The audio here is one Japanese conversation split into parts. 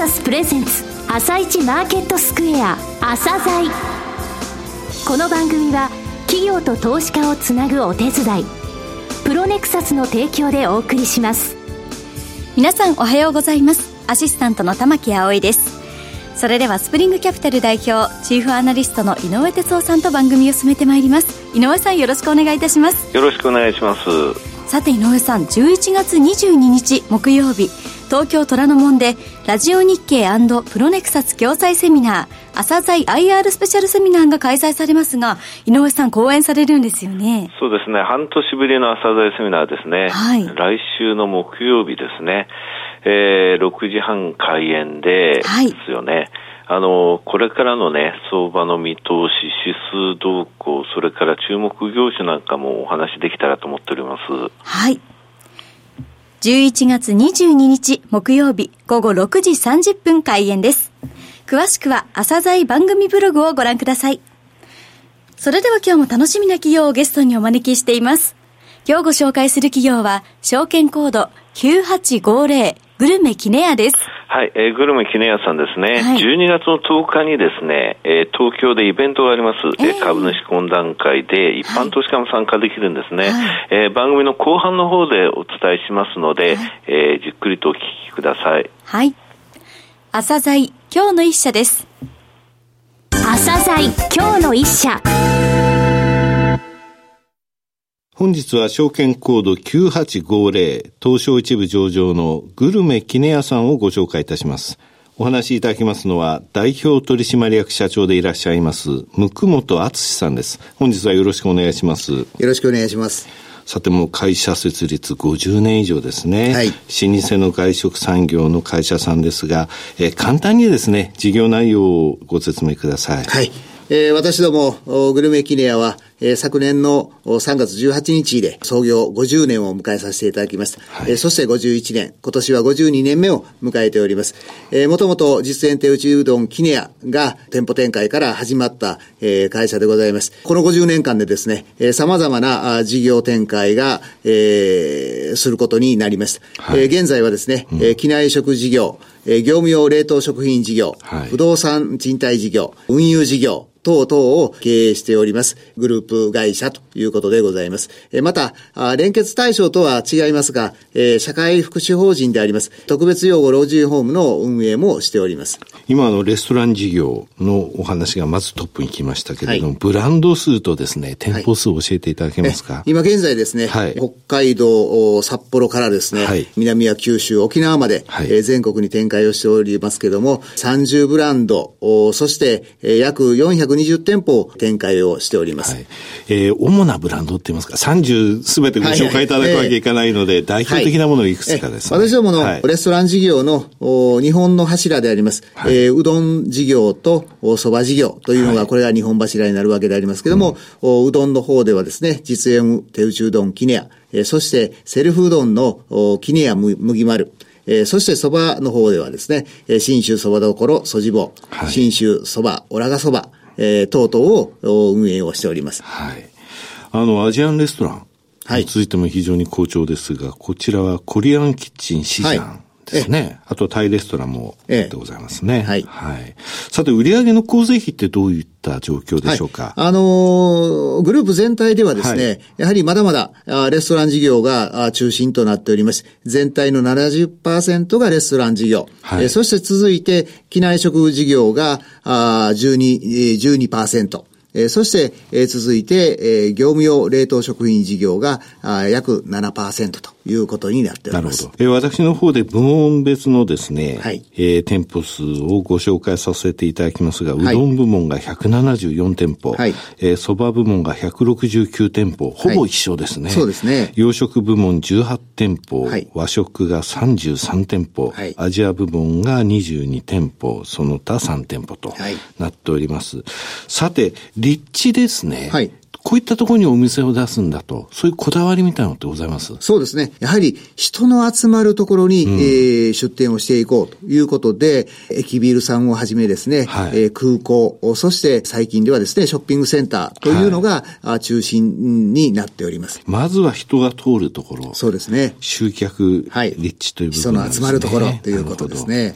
サスプレゼンツ朝一マーケットスクエア朝鮮。この番組は企業と投資家をつなぐお手伝いプロネクサスの提供でお送りします。皆さんおはようございます。アシスタントの玉木葵です。それではスプリングキャピタル代表チーフアナリストの井上哲夫さんと番組を進めてまいります。井上さんよろしくお願いいたします。よろしくお願いします。さて井上さん11月22日木曜日東京虎ノ門でラジオ日経プロネクサス共催セミナー朝鮮 IR スペシャルセミナーが開催されますが井上さん講演されるんですよね。そうですね。半年ぶりの朝鮮セミナーですね、はい、来週の木曜日ですね、えー、6時半開演でですよね、はいあの、これからのね、相場の見通し、指数動向、それから注目業種なんかもお話できたらと思っております。はい。11月22日木曜日午後6時30分開演です。詳しくは朝鮮番組ブログをご覧ください。それでは今日も楽しみな企業をゲストにお招きしています。今日ご紹介する企業は証券コード9850グルメキネアです。はい、えー、グルメキネアさんですね、はい、12月の10日にですね、えー、東京でイベントがあります、えー、株主懇談会で一般投資家も参加できるんですね、はい、えー、番組の後半の方でお伝えしますので、はい、えー、じっくりとお聞きください。はい。朝鮮今日の一社です。朝鮮今日の一社。本日は証券コード9850東証一部上場のグルメキネヤさんをご紹介いたします。お話しいただきますのは代表取締役社長でいらっしゃいます向本敦さんです。本日はよろしくお願いします。よろしくお願いします。さても会社設立50年以上ですね。はい。老舗の外食産業の会社さんですが、えー、簡単にですね、事業内容をご説明ください。はい。えー、私ども、グルメキネアは、えー、昨年の3月18日で創業50年を迎えさせていただきます。はい、えー、そして51年、今年は52年目を迎えております。えー、もともと実演手打ちうどんキネアが店舗展開から始まった、えー、会社でございます。この50年間でですね、えー、様々なあ事業展開が、えー、することになります。はい、えー、現在はですね、うん、えー、機内食事業、えー、業務用冷凍食品事業、はい、不動産賃貸事業、運輸事業、等々を経営しておりますグループ会社ということでございます。また、連結対象とは違いますが、社会福祉法人であります、特別養護老人ホームの運営もしております。今のレストラン事業のお話がまずトップに来ましたけれども、はい、ブランド数とですね、店舗数を教えていただけますか、はい、今現在ですね、はい、北海道、札幌からですね、南は九州、沖縄まで、全国に展開をしておりますけれども、30ブランド、そして約400 220店舗展開をしております。はい、えー、主なブランドって言いますか、30すべてご紹介いただくわけいかないので、はいはい、代表的なものをいくつかですね。私どものレストラン事業の日本の柱であります、はい、えー、うどん事業と蕎麦事業というのが、これが日本柱になるわけでありますけれども、うん、うどんの方ではですね、実演手打ちうどんキネア、えー、そしてセルフうどんのキネア麦丸、えー、そして蕎麦の方ではですね、えー、新州蕎麦どころ、そじぼ、はい、新州蕎麦、おらが蕎麦、えー、等々を運営をしております。はい。あの、アジアンレストラン。はい。続いても非常に好調ですが、こちらはコリアンキッチンシジャン。はいですね。あとタイレストランもでございますね。はい。はい。さて、売上の構成比ってどういった状況でしょうか、はい、あのー、グループ全体ではですね、はい、やはりまだまだレストラン事業が中心となっております。全体の70%がレストラン事業。はい、そして続いて、機内食事業が12、12%。えー、そして、えー、続いて、えー、業務用冷凍食品事業があ約7%ということになっております。なるほど。えー、私の方で部門別のですね、はい、えー、店舗数をご紹介させていただきますが、うどん部門が174店舗、はい、えー、蕎麦部門が169店舗、ほぼ一緒ですね。はい、そうですね。洋食部門18店舗、はい、和食が33店舗、はい、アジア部門が22店舗、その他3店舗となっております。さて、立地ですね。はい。こういったところにお店を出すんだと、そういうこだわりみたいなのってございます？そうですね。やはり人の集まるところに、うん、えー、出店をしていこうということで、駅ビルさんをはじめですね、はい、えー、空港、そして最近ではですね、ショッピングセンターというのが、はい、中心になっております。まずは人が通るところ。そうですね。集客、はい、立地という部分、ね、人の集まるところということですね。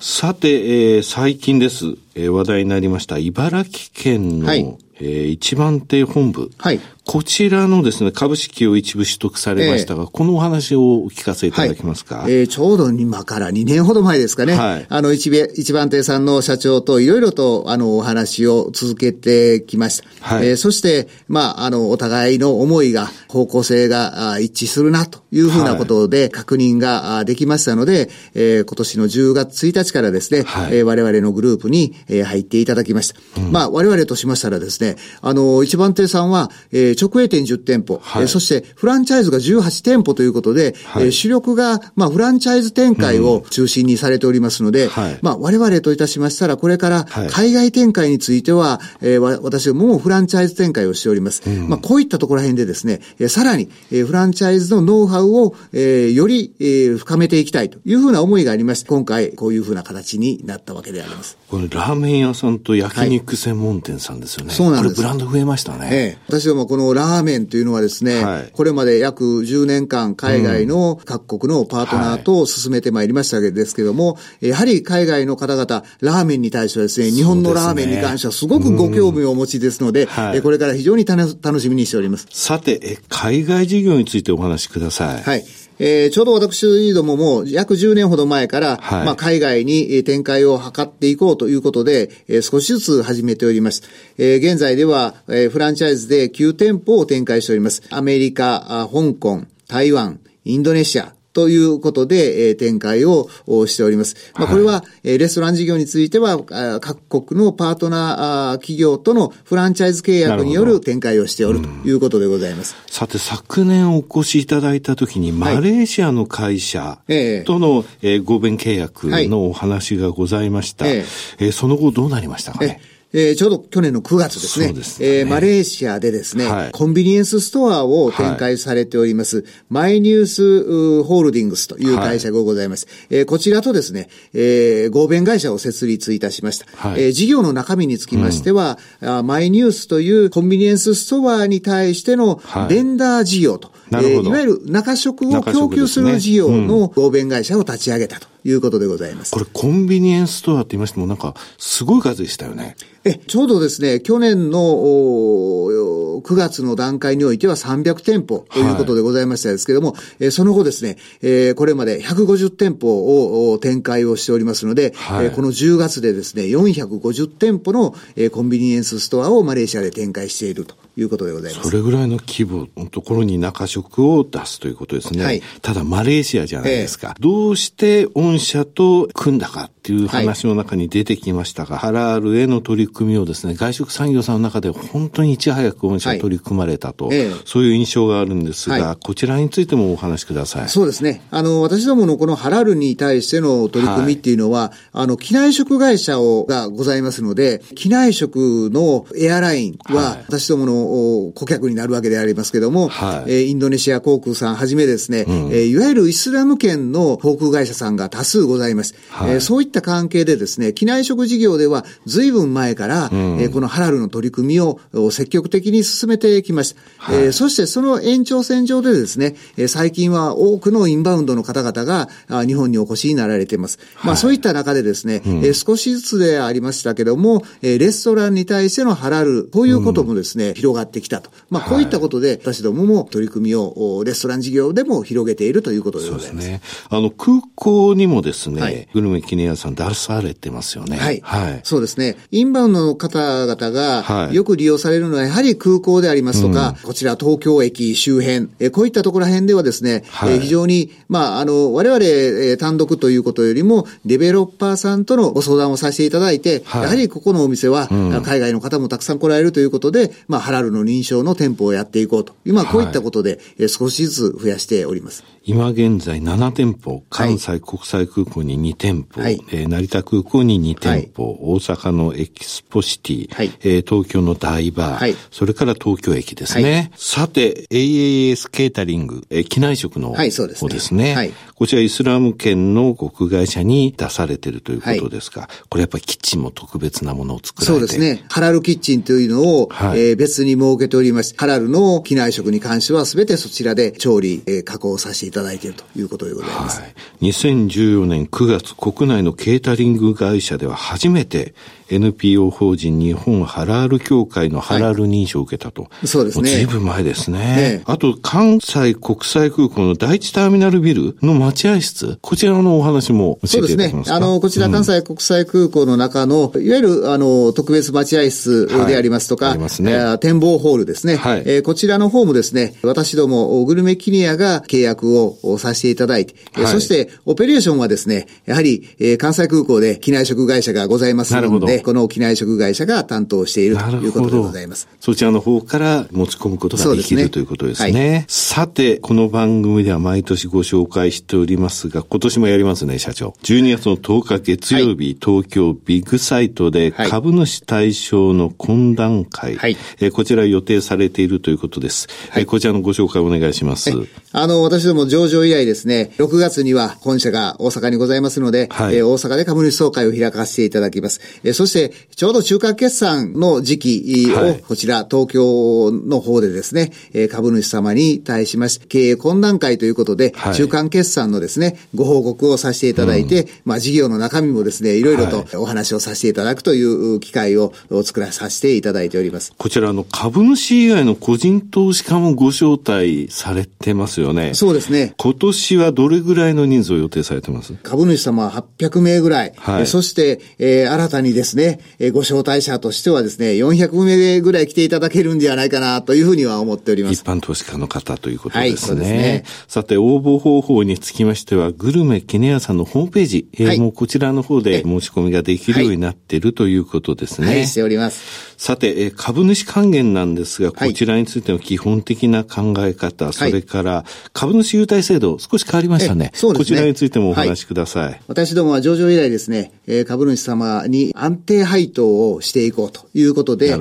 さて、えー、最近です。えー、話題になりました茨城県の、はい、えー、一番手本部。はい。こちらのですね、株式を一部取得されましたが、えー、このお話をお聞かせいただけますか、はい、えー、ちょうど今から2年ほど前ですかね。はい、あの、一一番亭さんの社長といろいろと、あの、お話を続けてきました。はい、えー、そして、まあ、あの、お互いの思いが、方向性が一致するなというふうなことで確認ができましたので、えー、今年の10月1日からですね、はい、えー、我々のグループに入っていただきました。うん、まあ、我々としましたらですね、あの、一番亭さんは、えー、直営店10店舗、はい、そしてフランチャイズが18店舗ということで、はい、主力が、まあ、フランチャイズ展開を中心にされておりますので、うんはい、まあ、我々といたしましたら、これから海外展開については、えー、私どももフランチャイズ展開をしております。うん、まあ、こういったところら辺でですね、えさらに、えフランチャイズのノウハウを、えより、え深めていきたいというふうな思いがありまして、今回こういうふうな形になったわけであります。これラーメン屋さんと焼肉専門店さんですよね。そうなんです。これブランド増えましたね。ええ。私どもこのラーメンというのはですね、はい、これまで約10年間海外の各国のパートナーと進めてまいりましたわけですけども、やはり海外の方々、ラーメンに対してはですね、日本のラーメンに関してはすごくご興味をお持ちですので、はい、これから非常に楽しみにしております。さて、海外事業についてお話しください。はい。えー、ちょうど私どもも約10年ほど前から、はい、まあ、海外に展開を図っていこうということで、えー、少しずつ始めております。えー、現在では、えー、フランチャイズで9店舗を展開しております。アメリカ、香港、台湾、インドネシア、ということで、えー、展開をしております。まあ、これは、え、はい、レストラン事業については、各国のパートナー企業とのフランチャイズ契約による展開をしておるということでございます。さて、昨年お越しいただいたときに、マレーシアの会社との、えー、合弁契約のお話がございました。えー、その後どうなりましたかね？えー、ちょうど去年の9月ですね。そうですね。えー、マレーシアでですね、はい、コンビニエンスストアを展開されております、はい、マイニュースホールディングスという会社がございます。はい、えー、こちらとですね、えー、合弁会社を設立いたしました。はい、えー、事業の中身につきましては、うん、マイニュースというコンビニエンスストアに対してのベンダー事業と、はい、えー、いわゆる中食を供給する事業の合弁会社を立ち上げたということでございます。これコンビニエンスストアって言いましてもなんかすごい数でしたよね。え、ちょうどですね、去年の9月の段階においては300店舗ということでございましたですけれども、はい、その後ですね、えこれまで150店舗を展開をしておりますので、はい、この10月でですね、450店舗のコンビニエンスストアをマレーシアで展開しているということでございます。それぐらいの規模のところに中食を出すということですね。はい、ただマレーシアじゃないですか。えどうして御社と組んだかっていう話の中に出てきましたが、ハラールへの取り組みをですね、外食産業さんの中で本当にいち早く御社取り組まれたと、はいえそういう印象があるんですが、はい、こちらについてもお話しください。そうですね。あの、私どものこのハラールに対しての取り組みっていうのは、はい、あの、機内食会社をがございますので、機内食のエアラインは、私どもの顧客になるわけでありますけども、はい、えインドネシア航空さんはじめですね、うん、えいわゆるイスラム圏の航空会社さんが多数ございます。はい、えそういった関係でですね、機内食事業では随分前から、うん、えこのハラルの取り組みを積極的に進めてきました。はい、えー、そしてその延長線上でですね、え最近は多くのインバウンドの方々が日本にお越しになられています。はい、まあそういった中でですね、うん、え少しずつでありましたけども、えレストランに対してのハラル、こういうこともですね、うん、広がってきたと。まあこういったことで、私どもも取り組みをレストラン事業でも広げているということでございます。そうですね。あの空港にもですね、はい、グルメ記念屋さん出されてますよね。はい。はい。そうですね。インバウンドの方々がよく利用されるのはやはり空港でありますとか、うん、こちら東京駅周辺、えこういったところら辺ではですね、はい、え非常に、まあ、あの、我々、え単独ということよりも、デベロッパーさんとのご相談をさせていただいて、はい、やはりここのお店は、うん、海外の方もたくさん来られるということで、まあ、ハラルの認証の店舗をやっていこうと。今、こういったことで、え少しずつ増やしております。今現在7店舗、関西国際空港に2店舗、はい、ええー、成田空港に2店舗、はい、大阪のエキスポシティ、はい、えー、東京の台場、はい、それから東京駅ですね。さて、AAS ケータリング、えー、機内食の方ですね。はい、こちらイスラム圏の国会社に出されているということですが、これやっぱりキッチンも特別なものを作られて。そうですね。ハラルキッチンというのを、はい、えー、別に設けておりまして、ハラルの機内食に関しては全てそちらで調理、えー、加工させていただいているということでございます。はい、2014年9月、国内のケータリング会社では初めて NPO 法人日本ハラール協会のハラール認証を受けたと。はい、そうですね。ずいぶん前ですね。ねあと、関西国際空港の第一ターミナルビルの待合室、こちらのお話も教えていただけますか？そうですね。あの、こちら関西国際空港の中の、うん、いわゆる、あの、特別待合室でありますとか、はい、ありますね。展望ホールですね。はい、えー、こちらの方もですね、私ども、グルメキニアが契約をさせていただいて、はい、そして、オペレーションはですね、やはり、えー、関西空港で機内食会社がございますので、この機内食会社が担当しているということでございます。そちらの方から持ち込むことができる、ね、ということですね。はい、さて、この番組では毎年ご紹介しておりますが、今年もやりますね、社長。12月の10日月曜日、はい、東京ビッグサイトで株主対象の懇談会、はい、えこちら予定されているということです。はい、えこちらのご紹介お願いします。あの、私ども上場以来ですね、6月には本社が大阪にございますので、はい、え大阪で株主総会を開かせていただきます。えそして、ちょうど中間決算の時期を、こちら、東京の方でですね、株主様に対しまして、経営懇談会ということで、中間決算のですね、ご報告をさせていただいて、まあ、事業の中身もですね、いろいろとお話をさせていただくという機会を作らさせていただいております。こちらの株主以外の個人投資家もご招待されてますよね。そうですね。今年はどれぐらいの人数を予定されてます？株主様は800名ぐらい。はい、そして、えー、新たにですね、ご招待者としてはですね、400名ぐらい来ていただけるんじゃないかなというふうには思っております。一般投資家の方ということですね。はい、すねさて、応募方法につきましては、グルメケネアさんのホームページ、はい、もうこちらの方で申し込みができるようになっているということですね。はい、しております。さて、株主還元なんですが、こちらについての基本的な考え方、それから株主優待制度、少し変わりましたね。そうですね。こちらについてもお話しください。私どもは上場以来ですね、株主様に安定配当をしていこうということで、え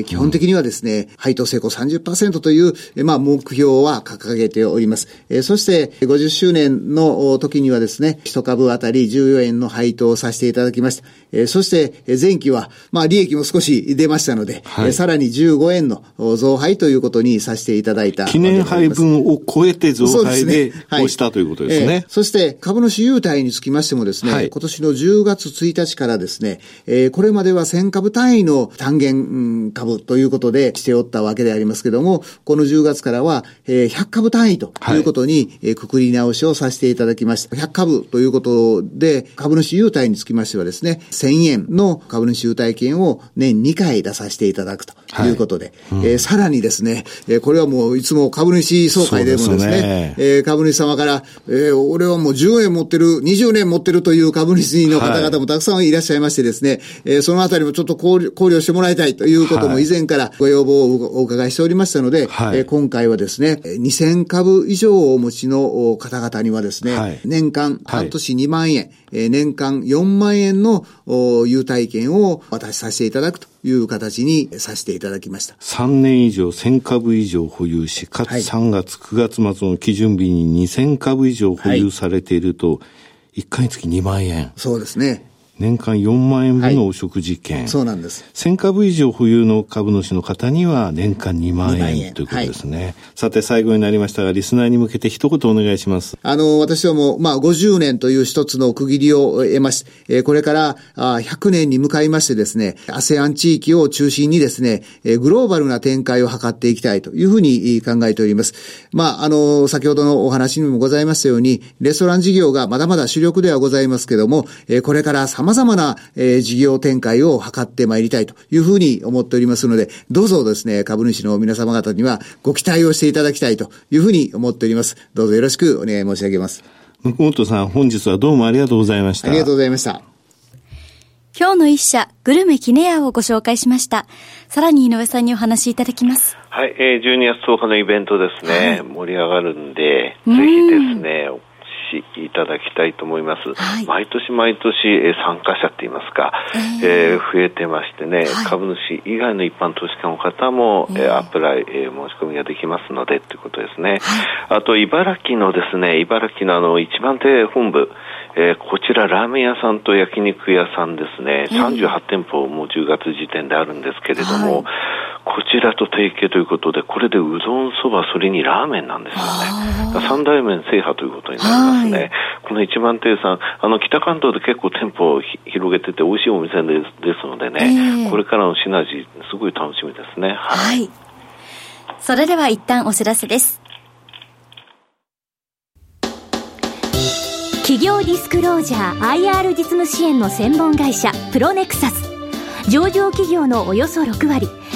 ー、基本的にはですね、うん、配当成功30%という、えー、まあ、目標は掲げております。えー、そして、50周年の時にはですね、一株当たり14円の配当をさせていただきました。えー、そして、前期は、まあ、利益も少し出ましたので、はい、えー、さらに15円の増配ということにさせていただいた。記念配分を超えて増配で、こうしたということですね。えー、そして、株主優待につきましてもですね、はい、今年の10月1日からですね、えー、これまでは1000株単位の単元株ということでしておったわけでありますけども、この10月からは、えー、100株単位ということに、えくくり直しをさせていただきました。100株ということで、株主優待につきましてはですね、1000円の株主優待券を年2回出させていただくと。い。うことで、はいうん、えー、さらにですね、えー、これはもういつも株主総会でもですね、すね。えー、株主様から、えー、俺はもう10円持ってる、20年持ってるという株主の方々もたくさんいらっしゃいましてですね、はい、えー、そのあたりもちょっと考慮してもらいたいということも以前からご要望をお伺いしておりましたので、はい、えー、今回はですね、2000株以上をお持ちの方々にはですね、はい、年間半年2万円、えー、年間4万円の優待券を渡しさせていただくという形にさせていただきました。3年以上1000株以上保有し、かつ3月、9月末の基準日に2000株以上保有されていると、1回につき2万円。そうですね。年間4万円分のお食事券、はい、そうなんです。1000株以上保有の株主の方には年間2万円ということですね、はい。さて最後になりましたが、リスナーに向けて一言お願いします。あの、私ども、まあ、50年という一つの区切りを得まして、えー、これからあ100年に向かいましてですね、ASEAN 地域を中心にですね、えー、グローバルな展開を図っていきたいというふうに考えております。まあ、あの、先ほどのお話にもございましたように、レストラン事業がまだまだ主力ではございますけども、えー、これから様々な、えー、事業展開を図ってまいりたいというふうに思っておりますので、どうぞですね、株主の皆様方にはご期待をしていただきたいというふうに思っております。どうぞよろしくお願い申し上げます。向本さん、本日はどうもありがとうございました。ありがとうございました。今日の一社、グルメキネアをご紹介しました。さらに井上さんにお話しいただきます。はい、えー、12月10日のイベントですね、はい、盛り上がるんで、ぜひですね、しいただきたいと思います。はい、毎年毎年、え参加者って言いますか、えー、えー、増えてましてね、はい、株主以外の一般投資家の方も、えー、アプライ、えー、申し込みができますのでということですね。あと、茨城のですね、茨城のあの、一番手本部、えー、こちらラーメン屋さんと焼肉屋さんですね、38店舗もう10月時点であるんですけれども、はい、こちらと提携ということで、これでうどん、そば、それにラーメンなんですよね。三大麺制覇ということになりますね。はい、この一番亭さん、あの北関東で結構店舗を広げてて美味しいお店ですですのでね、えー、これからのシナジー、すごい楽しみですね。はい。はい、それでは一旦お知らせです。企業ディスクロージャー IR 実務支援の専門会社プロネクサス上場企業のおよそ6割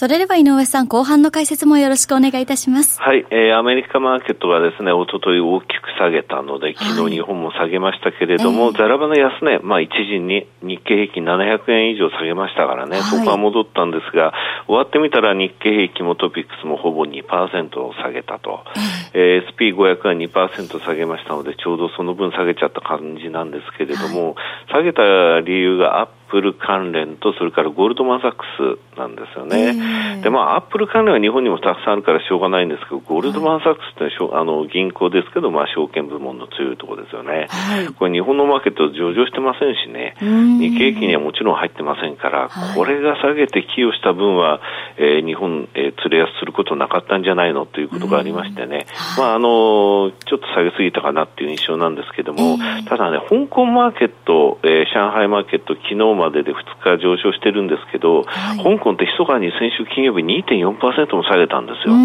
それでは井上さん、後半の解説もよろしくお願いいたします。はい、えー、アメリカマーケットがですね、おととい大きく下げたので、昨日日本も下げましたけれども、はい、ザラバの安値、まあ一時に日経平均700円以上下げましたからね、はい、そこは戻ったんですが、終わってみたら日経平均も TOPIX もほぼ2%を下げたと、えー、 S&P500 は2%下げましたので、ちょうどその分下げちゃった感じなんですけれども、はい、下げた理由がアップル関連と、それからゴールドマン・サックスなんですよね。で、まあ、アップル関連は日本にもたくさんあるからしょうがないんですけど、ゴールドマン・サックスってあの銀行ですけど、まあ、証券部門の強いところですよね。はい、これ日本のマーケット上場してませんしね、日経平均にはもちろん入ってませんから、これが下げて寄与した分は、えー、日本、えー、連れ安することなかったんじゃないのということがありましてね、まあ、あの、ちょっと下げすぎたかなっていう印象なんですけども、ただね、香港マーケット、えー、上海マーケット、昨日までで2日上昇してるんですけど、はい、香港って密かに先週金曜日2.4%も下げたんですよ。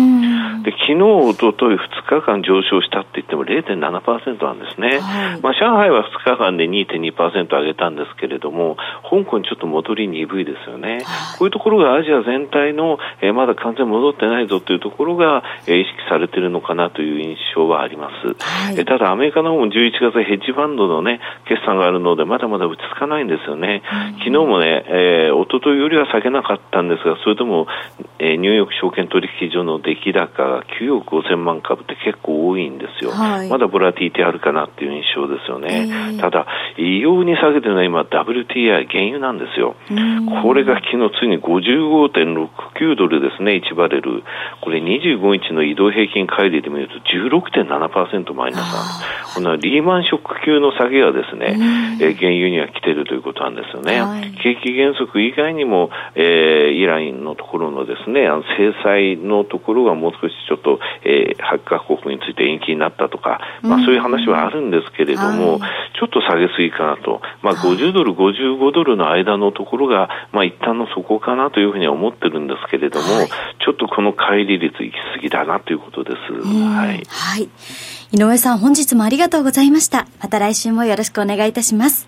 で、昨日、おととい2日間上昇したって言っても0.7%なんですね。はい、まあ、上海は2日間で2.2%上げたんですけれども、香港ちょっと戻り鈍いですよね。こういうところがアジア全体の、えー、まだ完全戻ってないぞというところが、えー、意識されているのかなという印象はあります。はい、えただ、アメリカの方も11月ヘッジファンドのね、決算があるので、まだまだ落ち着かないんですよね。昨日もね、えー、一昨日よりは下げなかったんですが、それでも、えー、ニューヨーク証券取引所の出来高が9億5000万株って結構多いんですよ。はい、まだボラティティあるかなっていう印象ですよね。えー、ただ、異様に下げてるのは今、WTI 原油なんですよ。これが昨日ついに55.69ドルですね、1バレル。これ25日の移動平均乖離で見ると16.7%マイナスこのリーマンショック級の下げがですね、えー、原油には来てるということなんですよね。はい、景気減速以外にも、えー、イランのところのですね、あの制裁のところがもう少しちょっと、えー、8カ国について延期になったとか、まあそういう話はあるんですけれども、はい、ちょっと下げすぎかなと。まあ50ドル、55ドルの間のところが、まあ一旦の底かなというふうには思ってるんですけれども、はい、ちょっとこの乖離率行き過ぎだなということです。はい。はい。井上さん、本日もありがとうございました。また来週もよろしくお願いいたします。